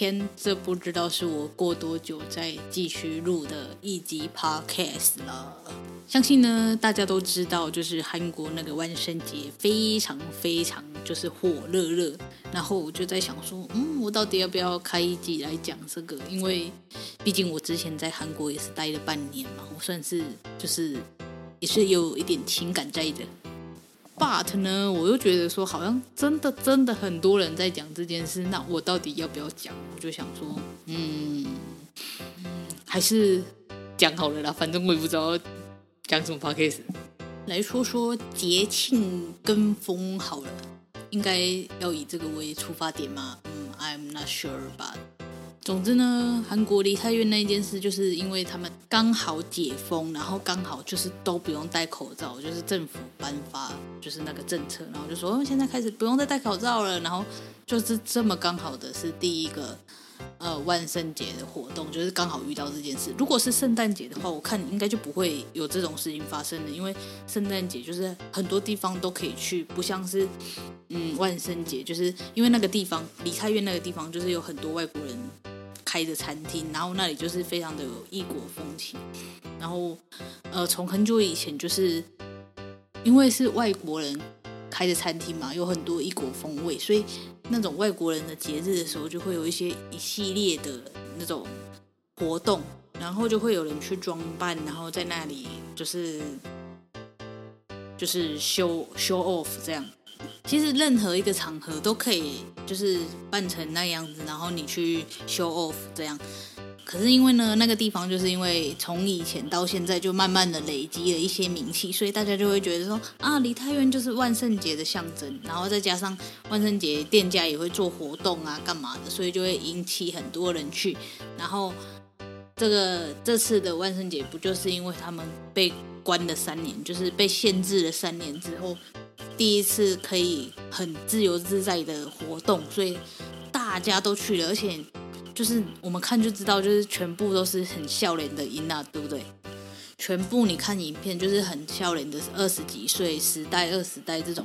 天，这不知道是我过多久再继续录的一集 podcast 了。相信呢，大家都知道，就是韩国那个万圣节非常非常就是火热热。然后我就在想说，嗯，我到底要不要开一集来讲这个？因为毕竟我之前在韩国也是待了半年嘛，我算是就是也是有一点情感在的。But 呢，我又觉得说，好像真的真的很多人在讲这件事，那我到底要不要讲？我就想说，嗯，还是讲好了啦，反正我也不知道讲什么 podcast。来说说节庆跟风好了，应该要以这个为出发点吗？嗯，I'm not sure but。总之呢，韩国梨泰院那件事，就是因为他们刚好解封，然后刚好就是都不用戴口罩，就是政府颁发就是那个政策，然后就说现在开始不用再戴口罩了，然后就是这么刚好的是第一个呃万圣节的活动，就是刚好遇到这件事。如果是圣诞节的话，我看应该就不会有这种事情发生了，因为圣诞节就是很多地方都可以去，不像是嗯万圣节，就是因为那个地方梨泰院那个地方就是有很多外国人。开的餐厅，然后那里就是非常的有异国风情。然后，呃，从很久以前就是因为是外国人开的餐厅嘛，有很多异国风味，所以那种外国人的节日的时候，就会有一些一系列的那种活动，然后就会有人去装扮，然后在那里就是就是 show show off 这样。其实任何一个场合都可以，就是扮成那样子，然后你去 show off 这样。可是因为呢，那个地方就是因为从以前到现在就慢慢的累积了一些名气，所以大家就会觉得说啊，梨泰院就是万圣节的象征。然后再加上万圣节店家也会做活动啊，干嘛的，所以就会引起很多人去。然后这个这次的万圣节不就是因为他们被关了三年，就是被限制了三年之后。第一次可以很自由自在的活动，所以大家都去了，而且就是我们看就知道，就是全部都是很笑脸的音娜，对不对？全部你看影片就是很笑脸的二十几岁、十代、二十代这种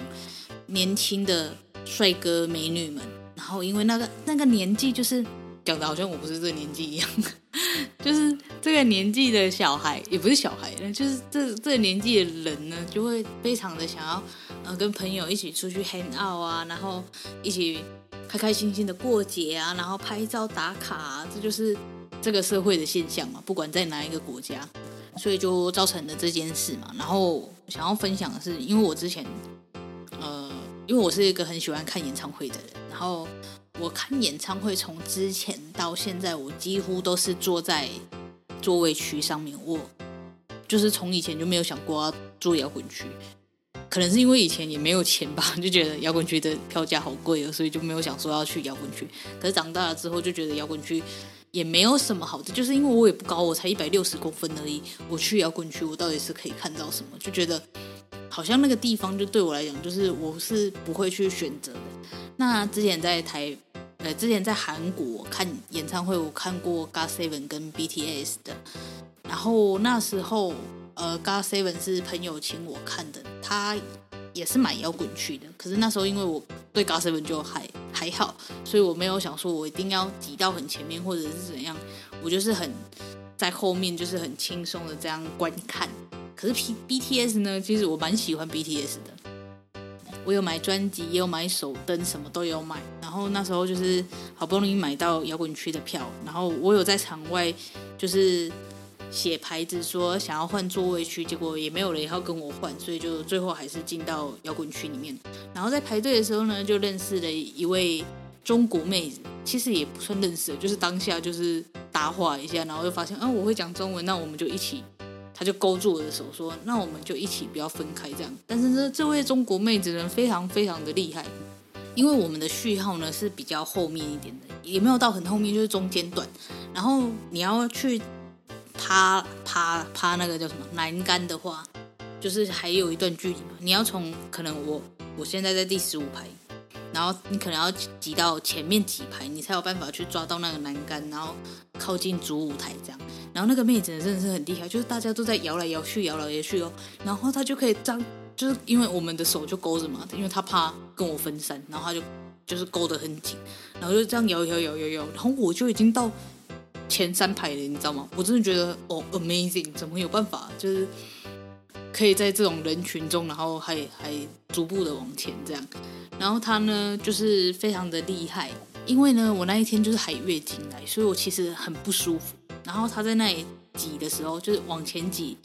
年轻的帅哥美女们，然后因为那个那个年纪就是讲的好像我不是这个年纪一样。就是这个年纪的小孩，也不是小孩，就是这这个年纪的人呢，就会非常的想要，呃，跟朋友一起出去 hang out 啊，然后一起开开心心的过节啊，然后拍照打卡啊，这就是这个社会的现象嘛，不管在哪一个国家，所以就造成了这件事嘛。然后想要分享的是，因为我之前，呃，因为我是一个很喜欢看演唱会的人，然后。我看演唱会从之前到现在，我几乎都是坐在座位区上面。我就是从以前就没有想过要坐摇滚区，可能是因为以前也没有钱吧，就觉得摇滚区的票价好贵哦，所以就没有想说要去摇滚区。可是长大了之后就觉得摇滚区也没有什么好的，就是因为我也不高，我才一百六十公分而已。我去摇滚区，我到底是可以看到什么？就觉得好像那个地方就对我来讲，就是我是不会去选择的。那之前在台。呃，之前在韩国看演唱会，我看过 GOT7 跟 BTS 的，然后那时候呃，GOT7 是朋友请我看的，他也是买摇滚区的，可是那时候因为我对 GOT7 就还还好，所以我没有想说我一定要挤到很前面或者是怎样，我就是很在后面，就是很轻松的这样观看。可是 P BTS 呢，其实我蛮喜欢 BTS 的。我有买专辑，也有买手灯，什么都有买。然后那时候就是好不容易买到摇滚区的票，然后我有在场外就是写牌子说想要换座位区，结果也没有人要跟我换，所以就最后还是进到摇滚区里面。然后在排队的时候呢，就认识了一位中国妹子，其实也不算认识，就是当下就是搭话一下，然后就发现啊我会讲中文，那我们就一起。他就勾住我的手说：“那我们就一起，不要分开这样。”但是呢，这位中国妹子呢，非常非常的厉害，因为我们的序号呢是比较后面一点的，也没有到很后面，就是中间段。然后你要去趴趴趴那个叫什么栏杆的话，就是还有一段距离嘛。你要从可能我我现在在第十五排。然后你可能要挤到前面几排，你才有办法去抓到那个栏杆，然后靠近主舞台这样。然后那个妹子真的是很厉害，就是大家都在摇来摇去，摇来摇去哦。然后她就可以这样，就是因为我们的手就勾着嘛，因为她怕跟我分散，然后她就就是勾得很紧，然后就这样摇摇摇摇摇，然后我就已经到前三排的，你知道吗？我真的觉得哦，amazing，怎么有办法，就是可以在这种人群中，然后还还逐步的往前这样。然后他呢，就是非常的厉害，因为呢，我那一天就是还月经来，所以我其实很不舒服。然后他在那里挤的时候，就是往前挤，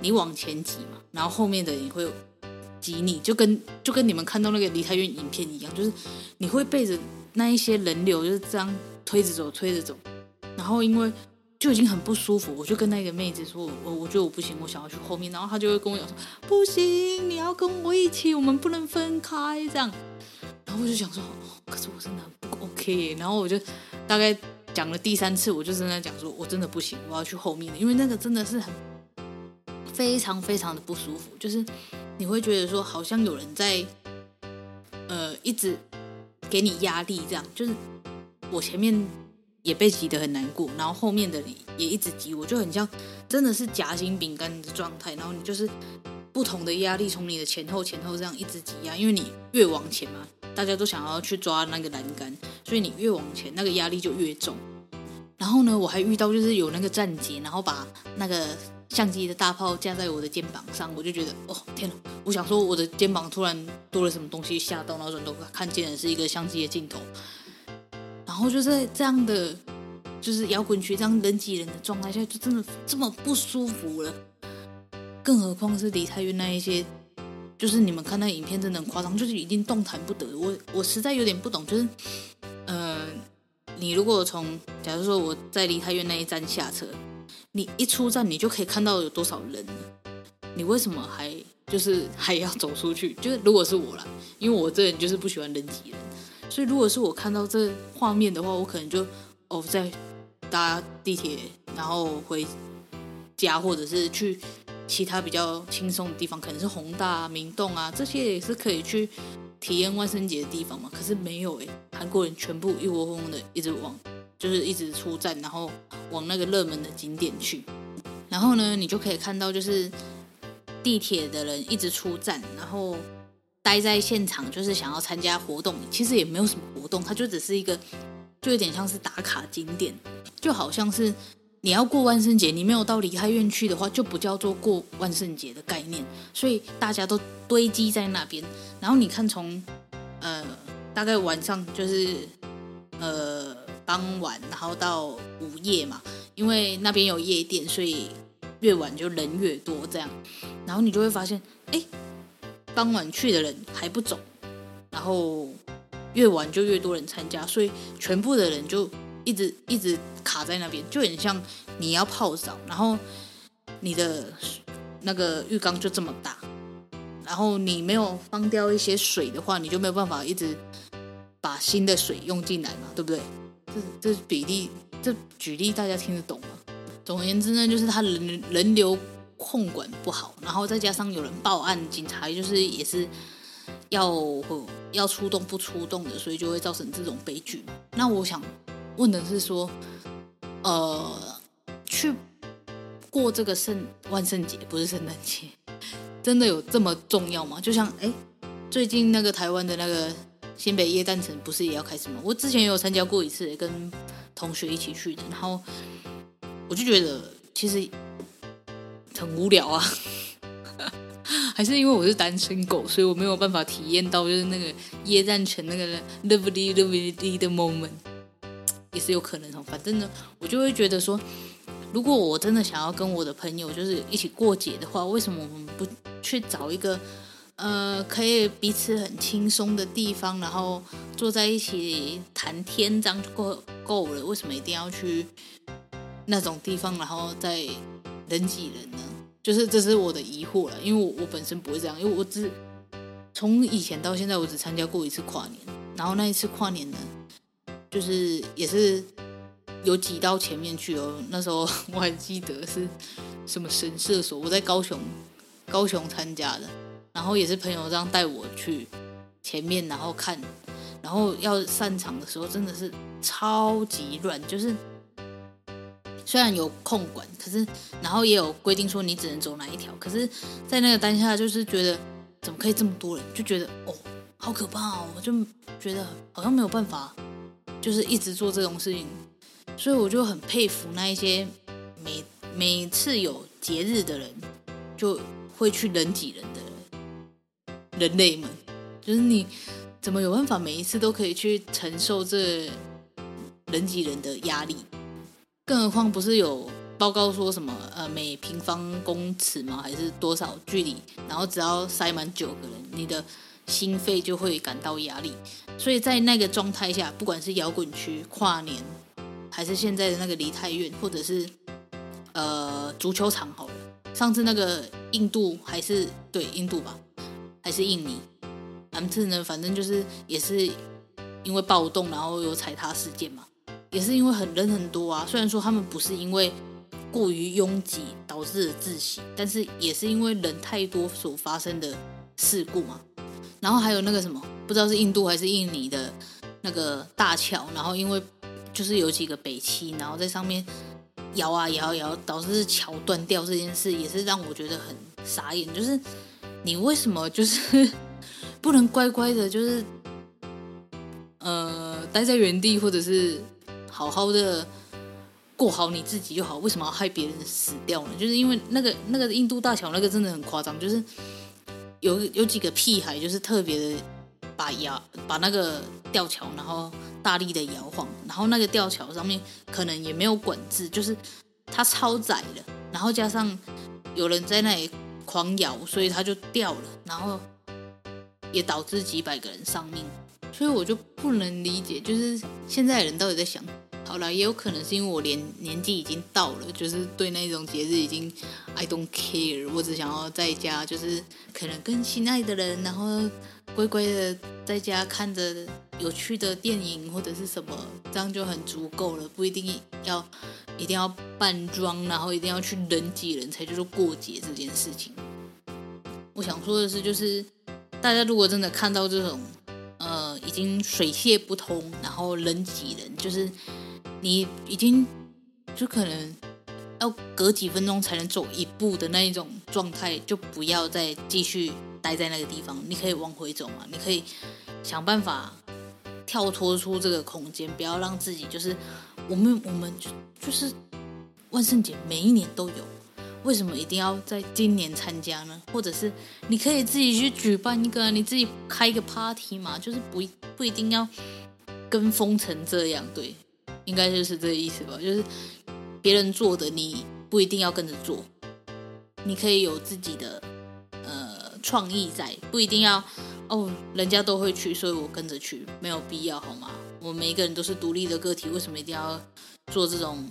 你往前挤嘛，然后后面的人也会挤你，就跟就跟你们看到那个梨泰院影片一样，就是你会背着那一些人流就是这样推着走，推着走。然后因为就已经很不舒服，我就跟那个妹子说，我我觉得我不行，我想要去后面。然后她就会跟我讲说，不行，你要跟我一起，我们不能分开这样。然后我就想说，可是我真的很不 OK。然后我就大概讲了第三次，我就真的讲说，我真的不行，我要去后面，因为那个真的是很非常非常的不舒服，就是你会觉得说，好像有人在呃一直给你压力，这样，就是我前面。也被挤得很难过，然后后面的也一直挤我，就很像真的是夹心饼干的状态。然后你就是不同的压力从你的前后前后这样一直挤压，因为你越往前嘛，大家都想要去抓那个栏杆，所以你越往前，那个压力就越重。然后呢，我还遇到就是有那个站姐，然后把那个相机的大炮架在我的肩膀上，我就觉得哦天呐，我想说我的肩膀突然多了什么东西，吓到，然后转头看见的是一个相机的镜头。然后就在这样的，就是摇滚区这样人挤人的状态下，就真的这么不舒服了。更何况是梨泰院那一些，就是你们看那影片真的很夸张，就是已经动弹不得。我我实在有点不懂，就是，嗯、呃，你如果从假如说我在梨泰院那一站下车，你一出站你就可以看到有多少人，你为什么还就是还要走出去？就是如果是我啦，因为我这人就是不喜欢人挤人。所以，如果是我看到这画面的话，我可能就哦，在搭地铁，然后回家，或者是去其他比较轻松的地方，可能是弘大啊、明洞啊，这些也是可以去体验万圣节的地方嘛。可是没有诶，韩国人全部一窝蜂的一直往，就是一直出站，然后往那个热门的景点去。然后呢，你就可以看到，就是地铁的人一直出站，然后。待在现场就是想要参加活动，其实也没有什么活动，它就只是一个，就有点像是打卡景点，就好像是你要过万圣节，你没有到梨泰院去的话，就不叫做过万圣节的概念，所以大家都堆积在那边。然后你看从呃大概晚上就是呃傍晚，然后到午夜嘛，因为那边有夜店，所以越晚就人越多这样，然后你就会发现，哎。当晚去的人还不走，然后越晚就越多人参加，所以全部的人就一直一直卡在那边，就很像你要泡澡，然后你的那个浴缸就这么大，然后你没有放掉一些水的话，你就没有办法一直把新的水用进来嘛，对不对？这这比例，这举例大家听得懂吗？总而言之呢，就是他人人流。控管不好，然后再加上有人报案，警察就是也是要要出动不出动的，所以就会造成这种悲剧。那我想问的是说，呃，去过这个圣万圣节不是圣诞节，真的有这么重要吗？就像哎，最近那个台湾的那个新北耶诞城不是也要开始吗？我之前也有参加过一次，跟同学一起去的，然后我就觉得其实。很无聊啊，还是因为我是单身狗，所以我没有办法体验到就是那个耶诞城那个 lovely lovely 的 moment，也是有可能哦。反正呢，我就会觉得说，如果我真的想要跟我的朋友就是一起过节的话，为什么我们不去找一个呃可以彼此很轻松的地方，然后坐在一起谈天，这样就够够了？为什么一定要去那种地方，然后再人挤人呢？就是这是我的疑惑了，因为我我本身不会这样，因为我只从以前到现在，我只参加过一次跨年，然后那一次跨年呢，就是也是有挤到前面去哦。那时候 我还记得是什么神射手，我在高雄高雄参加的，然后也是朋友这样带我去前面，然后看，然后要散场的时候真的是超级乱，就是。虽然有控管，可是然后也有规定说你只能走哪一条，可是，在那个当下就是觉得怎么可以这么多人，就觉得哦，好可怕哦，我就觉得好像没有办法，就是一直做这种事情，所以我就很佩服那一些每每次有节日的人就会去人挤人的人类们，就是你怎么有办法每一次都可以去承受这人挤人的压力？更何况不是有报告说什么呃每平方公尺吗？还是多少距离？然后只要塞满九个人，你的心肺就会感到压力。所以在那个状态下，不管是摇滚区跨年，还是现在的那个梨泰院，或者是呃足球场好了，上次那个印度还是对印度吧，还是印尼？咱们次呢，反正就是也是因为暴动，然后有踩踏事件嘛。也是因为很人很多啊，虽然说他们不是因为过于拥挤导致的窒息，但是也是因为人太多所发生的事故嘛。然后还有那个什么，不知道是印度还是印尼的那个大桥，然后因为就是有几个北七，然后在上面摇啊摇摇，导致桥断掉这件事，也是让我觉得很傻眼。就是你为什么就是 不能乖乖的，就是呃待在原地，或者是？好好的过好你自己就好，为什么要害别人死掉呢？就是因为那个那个印度大桥那个真的很夸张，就是有有几个屁孩，就是特别的把摇把那个吊桥，然后大力的摇晃，然后那个吊桥上面可能也没有管制，就是它超窄了，然后加上有人在那里狂摇，所以它就掉了，然后也导致几百个人丧命，所以我就不能理解，就是现在人到底在想。好了，也有可能是因为我年年纪已经到了，就是对那种节日已经 I don't care，我只想要在家，就是可能跟心爱的人，然后乖乖的在家看着有趣的电影或者是什么，这样就很足够了，不一定要一定要扮装，然后一定要去人挤人才叫做过节这件事情。我想说的是，就是大家如果真的看到这种呃已经水泄不通，然后人挤人，就是。你已经就可能要隔几分钟才能走一步的那一种状态，就不要再继续待在那个地方。你可以往回走嘛，你可以想办法跳脱出这个空间，不要让自己就是我们我们就就是万圣节每一年都有，为什么一定要在今年参加呢？或者是你可以自己去举办一个，你自己开一个 party 嘛，就是不不一定要跟风成这样，对。应该就是这个意思吧，就是别人做的，你不一定要跟着做，你可以有自己的呃创意在，不一定要哦，人家都会去，所以我跟着去，没有必要好吗？我们每一个人都是独立的个体，为什么一定要做这种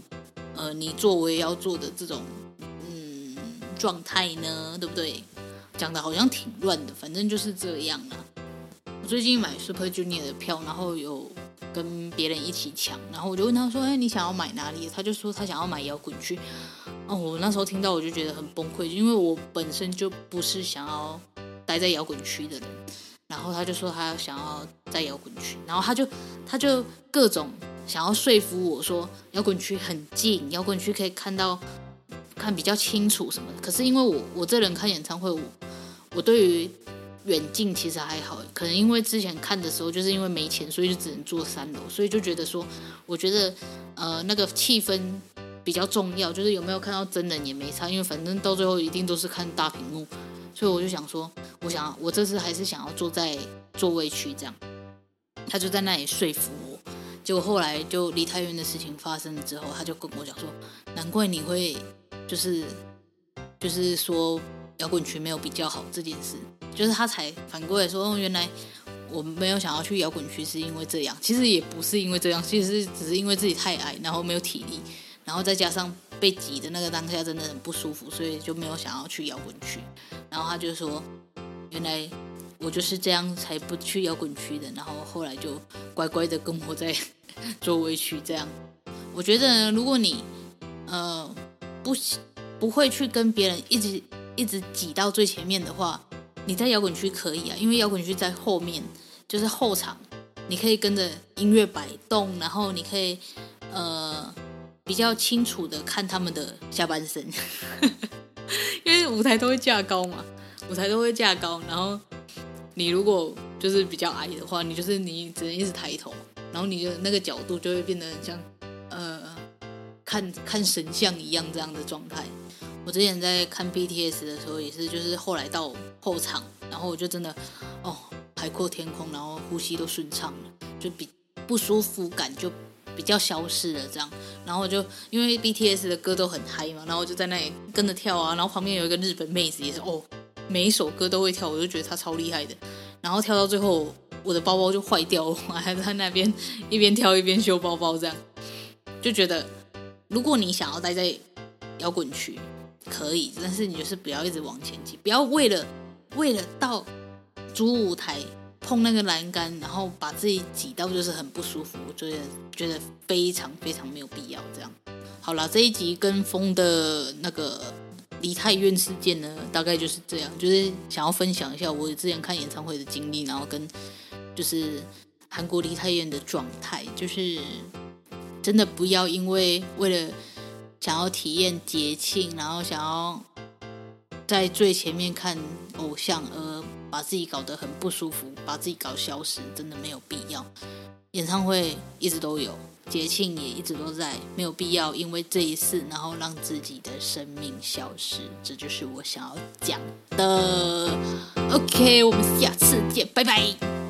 呃你做我也要做的这种嗯状态呢？对不对？讲的好像挺乱的，反正就是这样啊。我最近买 Super Junior 的票，然后有。跟别人一起抢，然后我就问他说：“哎，你想要买哪里？”他就说他想要买摇滚区。哦，我那时候听到我就觉得很崩溃，因为我本身就不是想要待在摇滚区的人。然后他就说他想要在摇滚区，然后他就他就各种想要说服我说摇滚区很近，摇滚区可以看到看比较清楚什么的。可是因为我我这人看演唱会，我我对于。远近其实还好，可能因为之前看的时候就是因为没钱，所以就只能坐三楼，所以就觉得说，我觉得呃那个气氛比较重要，就是有没有看到真人也没差，因为反正到最后一定都是看大屏幕，所以我就想说，我想我这次还是想要坐在座位区这样。他就在那里说服我，结果后来就离太远的事情发生了之后，他就跟我讲说，难怪你会就是就是说摇滚区没有比较好这件事，就是他才反过来说，哦，原来我没有想要去摇滚区是因为这样，其实也不是因为这样，其实只是因为自己太矮，然后没有体力，然后再加上被挤的那个当下真的很不舒服，所以就没有想要去摇滚区，然后他就说，原来。我就是这样才不去摇滚区的，然后后来就乖乖的跟我在 座位区这样。我觉得如果你呃不不会去跟别人一直一直挤到最前面的话，你在摇滚区可以啊，因为摇滚区在后面，就是后场，你可以跟着音乐摆动，然后你可以呃比较清楚的看他们的下半身，因为舞台都会架高嘛，舞台都会架高，然后。你如果就是比较矮的话，你就是你只能一直抬头，然后你的那个角度就会变得很像呃看看神像一样这样的状态。我之前在看 BTS 的时候也是，就是后来到后场，然后我就真的哦海阔天空，然后呼吸都顺畅了，就比不舒服感就比较消失了这样。然后我就因为 BTS 的歌都很嗨嘛，然后我就在那里跟着跳啊，然后旁边有一个日本妹子也是哦。每一首歌都会跳，我就觉得她超厉害的。然后跳到最后，我的包包就坏掉了，我 还在那边一边跳一边修包包，这样就觉得，如果你想要待在摇滚区，可以，但是你就是不要一直往前挤，不要为了为了到主舞台碰那个栏杆，然后把自己挤到就是很不舒服，我觉得觉得非常非常没有必要这样。好了，这一集跟风的那个。梨泰院事件呢，大概就是这样，就是想要分享一下我之前看演唱会的经历，然后跟就是韩国梨泰院的状态，就是真的不要因为为了想要体验节庆，然后想要在最前面看偶像而把自己搞得很不舒服，把自己搞消失，真的没有必要。演唱会一直都有。节庆也一直都在，没有必要因为这一次，然后让自己的生命消失。这就是我想要讲的。OK，我们下次见，拜拜。